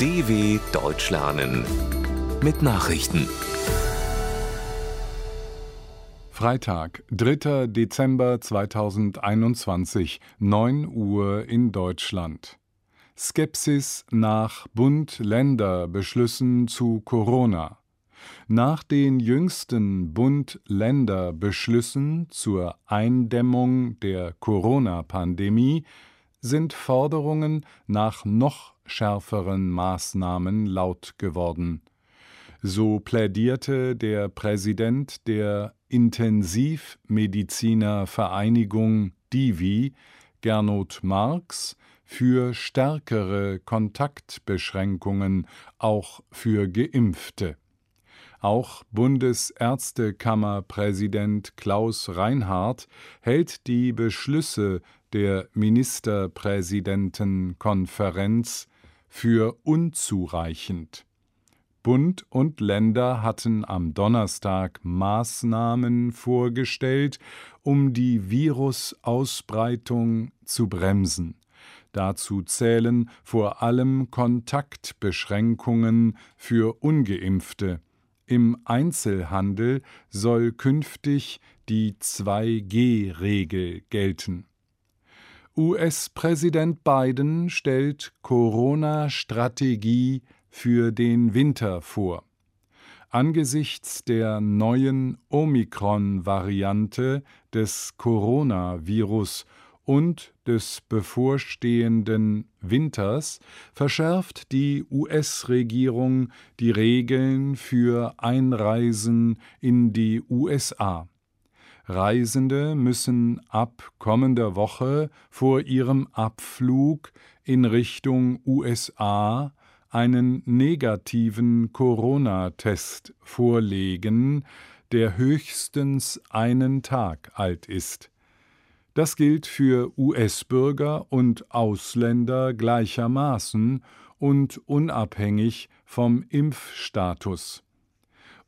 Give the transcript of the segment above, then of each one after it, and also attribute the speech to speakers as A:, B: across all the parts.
A: DW Deutsch lernen mit Nachrichten.
B: Freitag, 3. Dezember 2021, 9 Uhr in Deutschland. Skepsis nach Bund-Länder-Beschlüssen zu Corona. Nach den jüngsten Bund-Länder-Beschlüssen zur Eindämmung der Corona-Pandemie sind Forderungen nach noch schärferen Maßnahmen laut geworden. So plädierte der Präsident der Intensivmedizinervereinigung Divi, Gernot Marx, für stärkere Kontaktbeschränkungen auch für Geimpfte. Auch Bundesärztekammerpräsident Klaus Reinhardt hält die Beschlüsse der Ministerpräsidentenkonferenz für unzureichend. Bund und Länder hatten am Donnerstag Maßnahmen vorgestellt, um die Virusausbreitung zu bremsen. Dazu zählen vor allem Kontaktbeschränkungen für ungeimpfte. Im Einzelhandel soll künftig die 2G-Regel gelten. US-Präsident Biden stellt Corona-Strategie für den Winter vor. Angesichts der neuen Omikron-Variante des Coronavirus und des bevorstehenden Winters verschärft die US-Regierung die Regeln für Einreisen in die USA. Reisende müssen ab kommender Woche vor ihrem Abflug in Richtung USA einen negativen Corona-Test vorlegen, der höchstens einen Tag alt ist. Das gilt für US-Bürger und Ausländer gleichermaßen und unabhängig vom Impfstatus.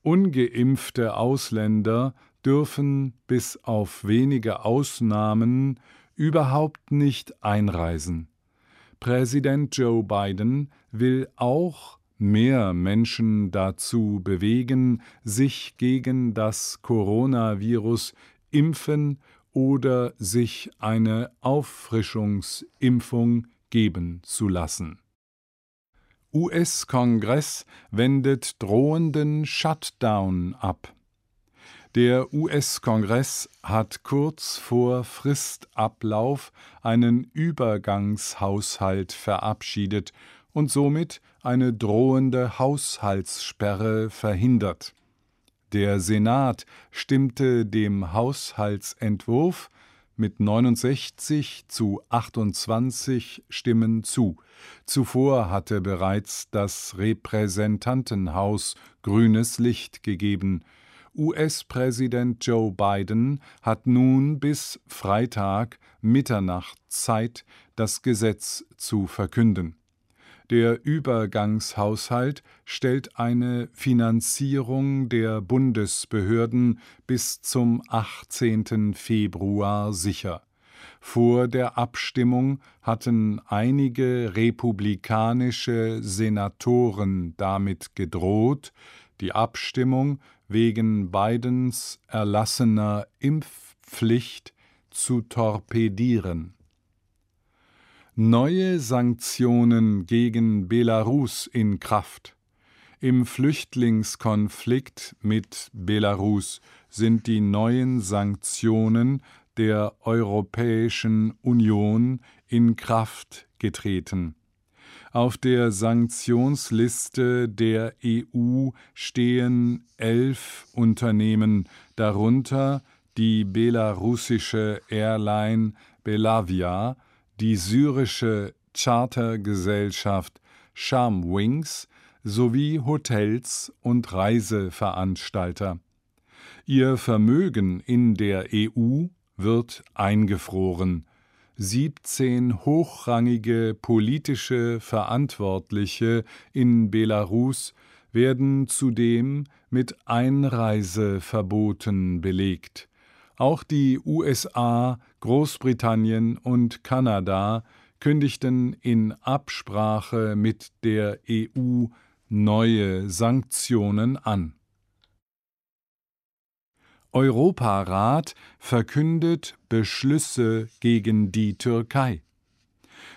B: Ungeimpfte Ausländer dürfen bis auf wenige Ausnahmen überhaupt nicht einreisen. Präsident Joe Biden will auch mehr Menschen dazu bewegen, sich gegen das Coronavirus impfen oder sich eine Auffrischungsimpfung geben zu lassen. US-Kongress wendet drohenden Shutdown ab. Der US-Kongress hat kurz vor Fristablauf einen Übergangshaushalt verabschiedet und somit eine drohende Haushaltssperre verhindert. Der Senat stimmte dem Haushaltsentwurf mit 69 zu 28 Stimmen zu. Zuvor hatte bereits das Repräsentantenhaus grünes Licht gegeben. US-Präsident Joe Biden hat nun bis Freitag Mitternacht Zeit, das Gesetz zu verkünden. Der Übergangshaushalt stellt eine Finanzierung der Bundesbehörden bis zum 18. Februar sicher. Vor der Abstimmung hatten einige republikanische Senatoren damit gedroht, die Abstimmung wegen Bidens erlassener Impfpflicht zu torpedieren. Neue Sanktionen gegen Belarus in Kraft. Im Flüchtlingskonflikt mit Belarus sind die neuen Sanktionen der Europäischen Union in Kraft getreten. Auf der Sanktionsliste der EU stehen elf Unternehmen, darunter die belarussische Airline Belavia, die syrische Chartergesellschaft Sharmwings sowie Hotels und Reiseveranstalter. Ihr Vermögen in der EU wird eingefroren. 17 hochrangige politische Verantwortliche in Belarus werden zudem mit Einreiseverboten belegt. Auch die USA, Großbritannien und Kanada kündigten in Absprache mit der EU neue Sanktionen an. Europarat verkündet Beschlüsse gegen die Türkei.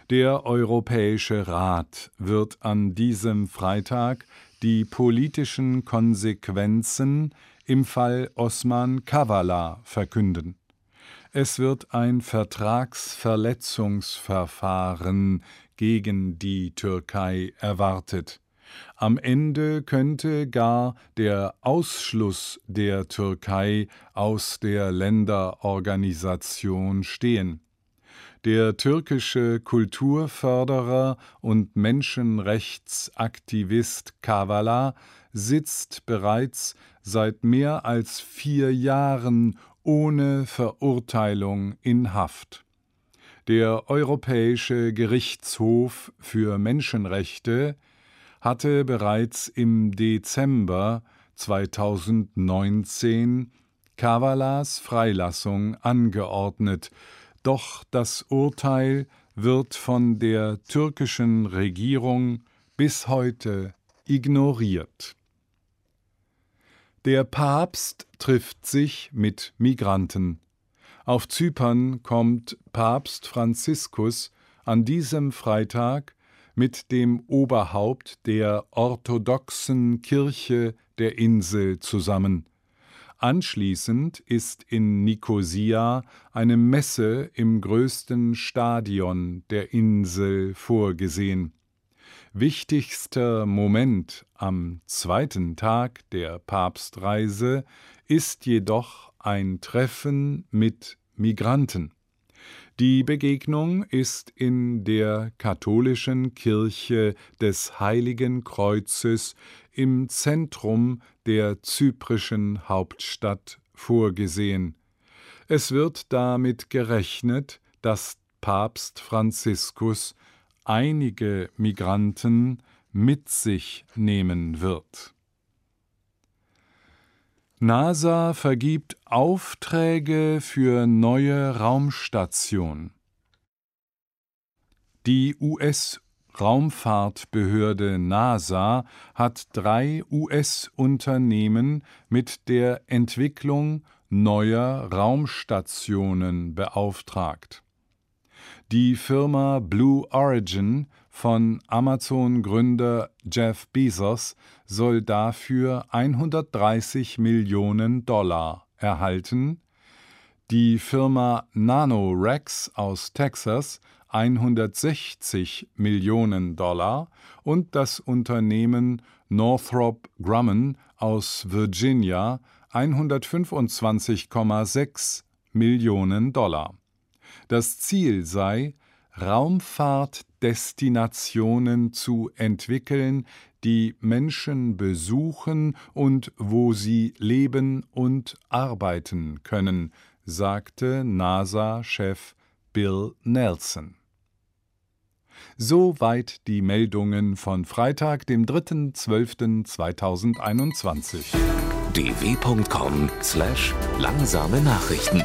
B: Der Europäische Rat wird an diesem Freitag die politischen Konsequenzen im Fall Osman Kavala verkünden. Es wird ein Vertragsverletzungsverfahren gegen die Türkei erwartet. Am Ende könnte gar der Ausschluss der Türkei aus der Länderorganisation stehen. Der türkische Kulturförderer und Menschenrechtsaktivist Kavala sitzt bereits seit mehr als vier Jahren ohne Verurteilung in Haft. Der Europäische Gerichtshof für Menschenrechte hatte bereits im Dezember 2019 Kavalas Freilassung angeordnet, doch das Urteil wird von der türkischen Regierung bis heute ignoriert. Der Papst trifft sich mit Migranten. Auf Zypern kommt Papst Franziskus an diesem Freitag mit dem Oberhaupt der orthodoxen Kirche der Insel zusammen. Anschließend ist in Nikosia eine Messe im größten Stadion der Insel vorgesehen. Wichtigster Moment am zweiten Tag der Papstreise ist jedoch ein Treffen mit Migranten. Die Begegnung ist in der katholischen Kirche des Heiligen Kreuzes im Zentrum der zyprischen Hauptstadt vorgesehen. Es wird damit gerechnet, dass Papst Franziskus einige Migranten mit sich nehmen wird. NASA vergibt Aufträge für neue Raumstation. Die US-Raumfahrtbehörde NASA hat drei US-Unternehmen mit der Entwicklung neuer Raumstationen beauftragt. Die Firma Blue Origin von Amazon-Gründer Jeff Bezos soll dafür 130 Millionen Dollar erhalten, die Firma NanoRex aus Texas 160 Millionen Dollar und das Unternehmen Northrop Grumman aus Virginia 125,6 Millionen Dollar. Das Ziel sei, Raumfahrtdestinationen zu entwickeln, die Menschen besuchen und wo sie leben und arbeiten können, sagte NASA-Chef Bill Nelson. Soweit die Meldungen von Freitag, dem 3.12.2021.
A: dw.com/langsame Nachrichten